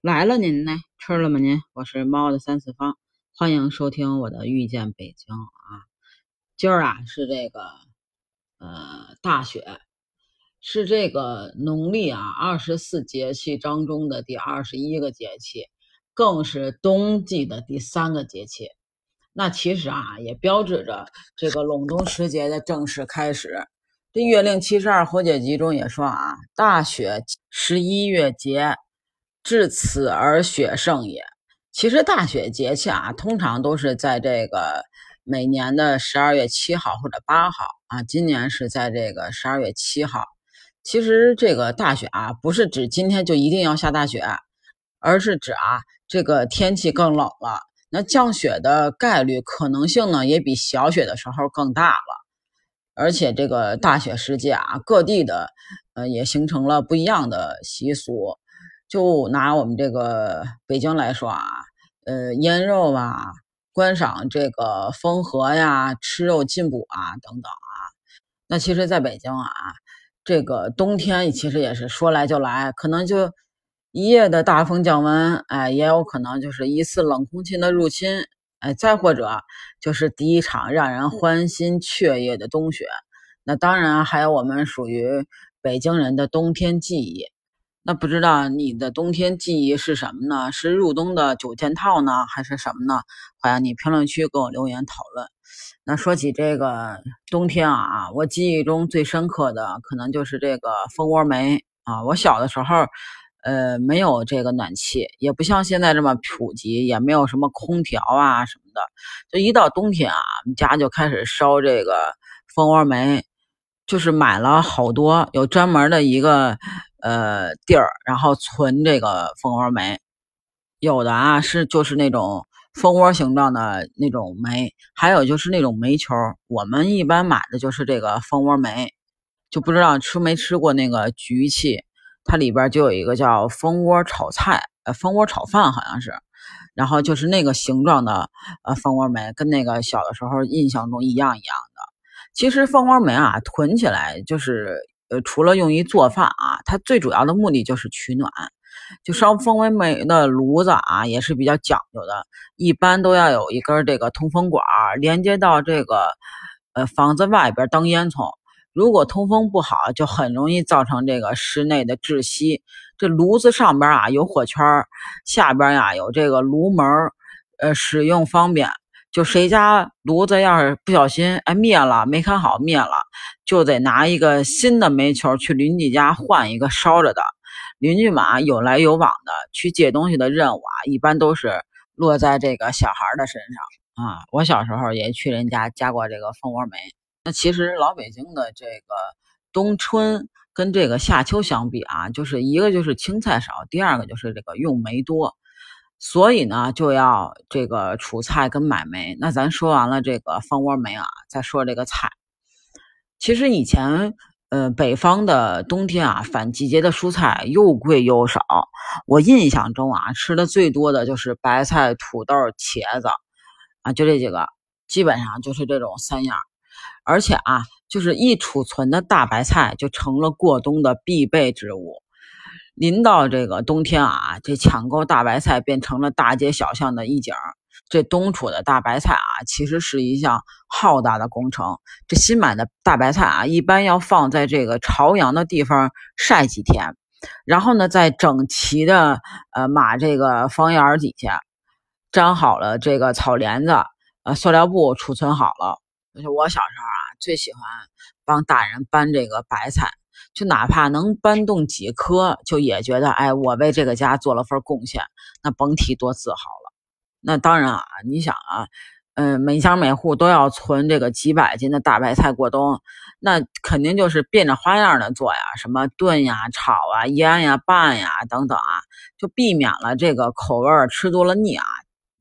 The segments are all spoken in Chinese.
来了您呢？吃了吗您？我是猫的三次方，欢迎收听我的遇见北京啊。今儿啊是这个呃大雪，是这个农历啊二十四节气当中的第二十一个节气，更是冬季的第三个节气。那其实啊也标志着这个隆冬时节的正式开始。这《月令七十二候解集》中也说啊，大雪十一月节，至此而雪盛也。其实大雪节气啊，通常都是在这个每年的十二月七号或者八号啊。今年是在这个十二月七号。其实这个大雪啊，不是指今天就一定要下大雪，而是指啊，这个天气更冷了，那降雪的概率可能性呢，也比小雪的时候更大了。而且这个大雪时节啊，各地的呃也形成了不一样的习俗。就拿我们这个北京来说啊，呃，腌肉啊，观赏这个风和呀，吃肉进补啊，等等啊。那其实，在北京啊，这个冬天其实也是说来就来，可能就一夜的大风降温，哎，也有可能就是一次冷空气的入侵。哎，再或者就是第一场让人欢欣雀跃的冬雪，那当然还有我们属于北京人的冬天记忆。那不知道你的冬天记忆是什么呢？是入冬的九件套呢，还是什么呢？欢迎你评论区给我留言讨论。那说起这个冬天啊，我记忆中最深刻的可能就是这个蜂窝煤啊。我小的时候。呃，没有这个暖气，也不像现在这么普及，也没有什么空调啊什么的。就一到冬天啊，家就开始烧这个蜂窝煤，就是买了好多，有专门的一个呃地儿，然后存这个蜂窝煤。有的啊是就是那种蜂窝形状的那种煤，还有就是那种煤球。我们一般买的就是这个蜂窝煤，就不知道吃没吃过那个局气。它里边就有一个叫蜂窝炒菜，呃，蜂窝炒饭好像是，然后就是那个形状的，呃，蜂窝煤跟那个小的时候印象中一样一样。其实蜂窝煤啊，囤起来就是，呃，除了用于做饭啊，它最主要的目的就是取暖。就烧蜂窝煤的炉子啊，也是比较讲究的，一般都要有一根这个通风管连接到这个，呃，房子外边当烟囱。如果通风不好，就很容易造成这个室内的窒息。这炉子上边啊有火圈，下边呀有这个炉门，呃，使用方便。就谁家炉子要是不小心哎灭了，没看好灭了，就得拿一个新的煤球去邻居家换一个烧着的。邻居们有来有往的去借东西的任务啊，一般都是落在这个小孩的身上啊。我小时候也去人家加过这个蜂窝煤。那其实老北京的这个冬春跟这个夏秋相比啊，就是一个就是青菜少，第二个就是这个用煤多，所以呢就要这个储菜跟买煤。那咱说完了这个蜂窝煤啊，再说这个菜。其实以前呃北方的冬天啊，反季节的蔬菜又贵又少。我印象中啊，吃的最多的就是白菜、土豆、茄子啊，就这几个，基本上就是这种三样。而且啊，就是一储存的大白菜就成了过冬的必备之物。临到这个冬天啊，这抢购大白菜变成了大街小巷的一景。这冬储的大白菜啊，其实是一项浩大的工程。这新买的大白菜啊，一般要放在这个朝阳的地方晒几天，然后呢，再整齐的呃码这个房檐底下粘好了这个草帘子，呃塑料布储存好了。就我小时候啊，最喜欢帮大人搬这个白菜，就哪怕能搬动几颗，就也觉得哎，我为这个家做了份贡献，那甭提多自豪了。那当然啊，你想啊，嗯，每家每户都要存这个几百斤的大白菜过冬，那肯定就是变着花样的做呀，什么炖呀、炒啊、腌呀、拌呀等等啊，就避免了这个口味吃多了腻啊。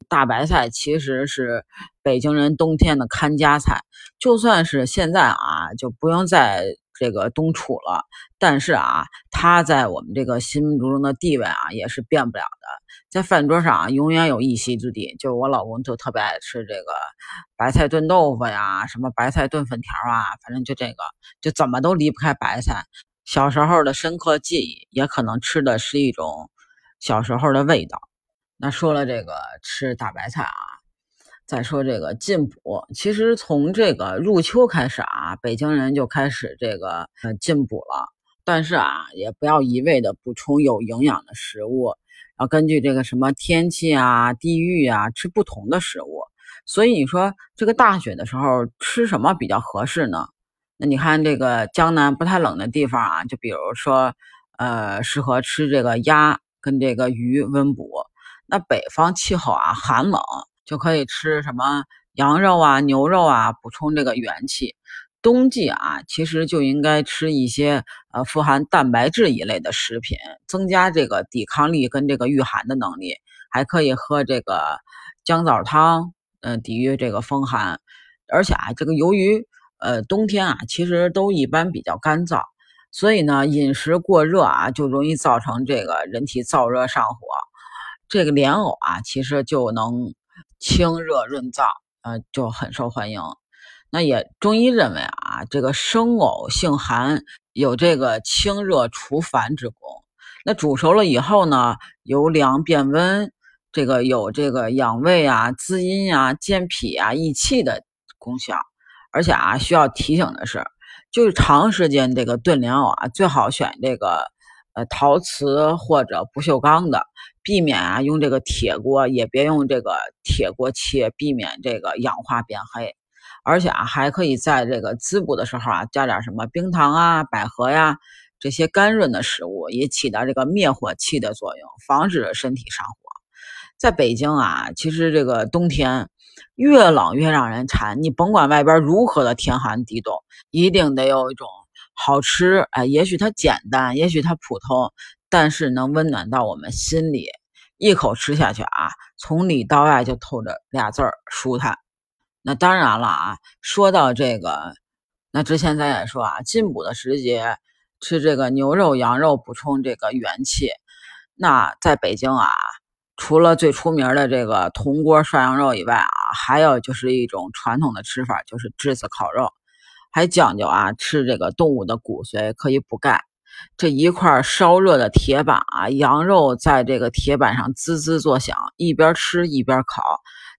大白菜其实是北京人冬天的看家菜，就算是现在啊，就不用再这个冬储了。但是啊，它在我们这个心目中的地位啊，也是变不了的。在饭桌上永远有一席之地。就我老公就特别爱吃这个白菜炖豆腐呀，什么白菜炖粉条啊，反正就这个，就怎么都离不开白菜。小时候的深刻记忆，也可能吃的是一种小时候的味道。那说了这个吃大白菜啊，再说这个进补。其实从这个入秋开始啊，北京人就开始这个呃进补了。但是啊，也不要一味的补充有营养的食物，要根据这个什么天气啊、地域啊吃不同的食物。所以你说这个大雪的时候吃什么比较合适呢？那你看这个江南不太冷的地方啊，就比如说呃适合吃这个鸭跟这个鱼温补。那北方气候啊寒冷，就可以吃什么羊肉啊、牛肉啊，补充这个元气。冬季啊，其实就应该吃一些呃富含蛋白质一类的食品，增加这个抵抗力跟这个御寒的能力。还可以喝这个姜枣汤，嗯，抵御这个风寒。而且啊，这个由于呃冬天啊，其实都一般比较干燥，所以呢，饮食过热啊，就容易造成这个人体燥热上火。这个莲藕啊，其实就能清热润燥，呃，就很受欢迎。那也中医认为啊，这个生藕性寒，有这个清热除烦之功。那煮熟了以后呢，由凉变温，这个有这个养胃啊、滋阴啊、健脾啊、益气的功效。而且啊，需要提醒的是，就是长时间这个炖莲藕啊，最好选这个呃陶瓷或者不锈钢的。避免啊，用这个铁锅，也别用这个铁锅切，避免这个氧化变黑。而且啊，还可以在这个滋补的时候啊，加点什么冰糖啊、百合呀这些甘润的食物，也起到这个灭火器的作用，防止身体上火。在北京啊，其实这个冬天越冷越让人馋，你甭管外边如何的天寒地冻，一定得有一种好吃。哎，也许它简单，也许它普通。但是能温暖到我们心里，一口吃下去啊，从里到外就透着俩字儿舒坦。那当然了啊，说到这个，那之前咱也说啊，进补的时节吃这个牛肉、羊肉补充这个元气。那在北京啊，除了最出名的这个铜锅涮羊肉以外啊，还有就是一种传统的吃法，就是炙子烤肉，还讲究啊，吃这个动物的骨髓可以补钙。这一块烧热的铁板啊，羊肉在这个铁板上滋滋作响，一边吃一边烤，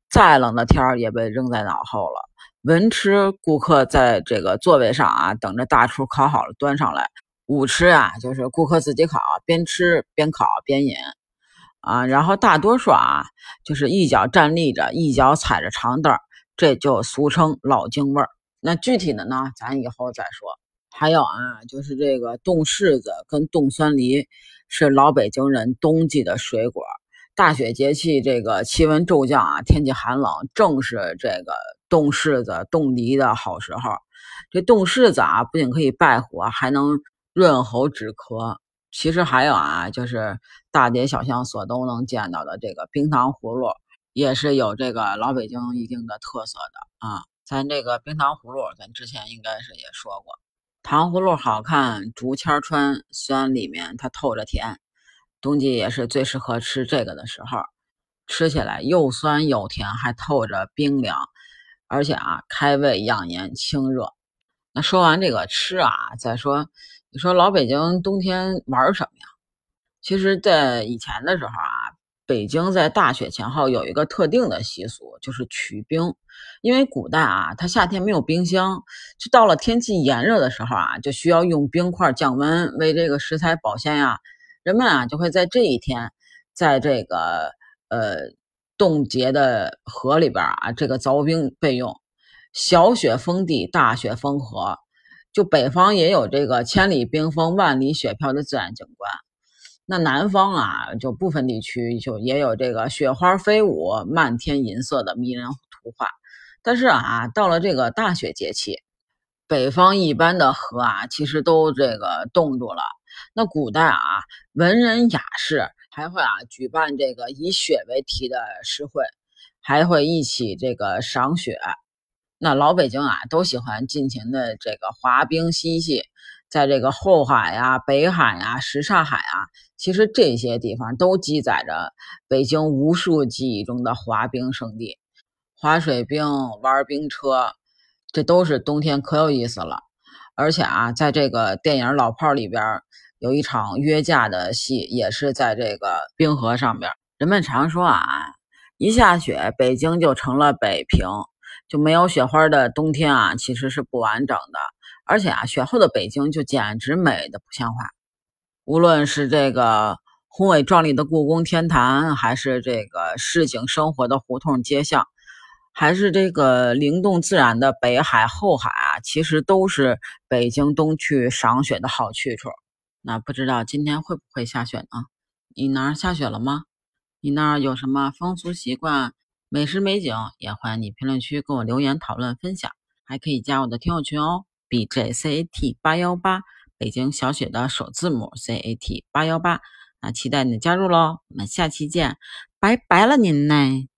再冷的天儿也被扔在脑后了。文吃顾客在这个座位上啊，等着大厨烤好了端上来；武吃啊，就是顾客自己烤，边吃边烤边饮啊。然后大多数啊，就是一脚站立着，一脚踩着长凳，这就俗称老京味儿。那具体的呢，咱以后再说。还有啊，就是这个冻柿子跟冻酸梨是老北京人冬季的水果。大雪节气，这个气温骤降啊，天气寒冷，正是这个冻柿子、冻梨的好时候。这冻柿子啊，不仅可以败火，还能润喉止咳。其实还有啊，就是大街小巷所都能见到的这个冰糖葫芦，也是有这个老北京一定的特色的啊。咱这个冰糖葫芦，咱之前应该是也说过。糖葫芦好看，竹签穿，酸里面它透着甜，冬季也是最适合吃这个的时候，吃起来又酸又甜，还透着冰凉，而且啊开胃养颜清热。那说完这个吃啊，再说你说老北京冬天玩什么呀？其实，在以前的时候啊。北京在大雪前后有一个特定的习俗，就是取冰。因为古代啊，它夏天没有冰箱，就到了天气炎热的时候啊，就需要用冰块降温，为这个食材保鲜呀。人们啊，就会在这一天，在这个呃冻结的河里边啊，这个凿冰备用。小雪封地，大雪封河，就北方也有这个千里冰封，万里雪飘的自然景观。那南方啊，就部分地区就也有这个雪花飞舞、漫天银色的迷人图画。但是啊，到了这个大雪节气，北方一般的河啊，其实都这个冻住了。那古代啊，文人雅士还会啊举办这个以雪为题的诗会，还会一起这个赏雪。那老北京啊，都喜欢尽情的这个滑冰嬉戏。在这个后海呀、北海呀、什刹海啊，其实这些地方都记载着北京无数记忆中的滑冰圣地。滑水冰、玩冰车，这都是冬天可有意思了。而且啊，在这个电影《老炮儿》里边，有一场约架的戏，也是在这个冰河上边。人们常说啊，一下雪，北京就成了北平，就没有雪花的冬天啊，其实是不完整的。而且啊，雪后的北京就简直美的不像话。无论是这个宏伟壮丽的故宫天坛，还是这个市井生活的胡同街巷，还是这个灵动自然的北海后海啊，其实都是北京冬去赏雪的好去处。那不知道今天会不会下雪呢？你那儿下雪了吗？你那儿有什么风俗习惯、美食美景？也欢迎你评论区跟我留言讨论分享，还可以加我的听友群哦，bjcat 八幺八。北京小雪的首字母 C A T 八幺八，那期待你的加入喽！我们下期见，拜拜了您呢。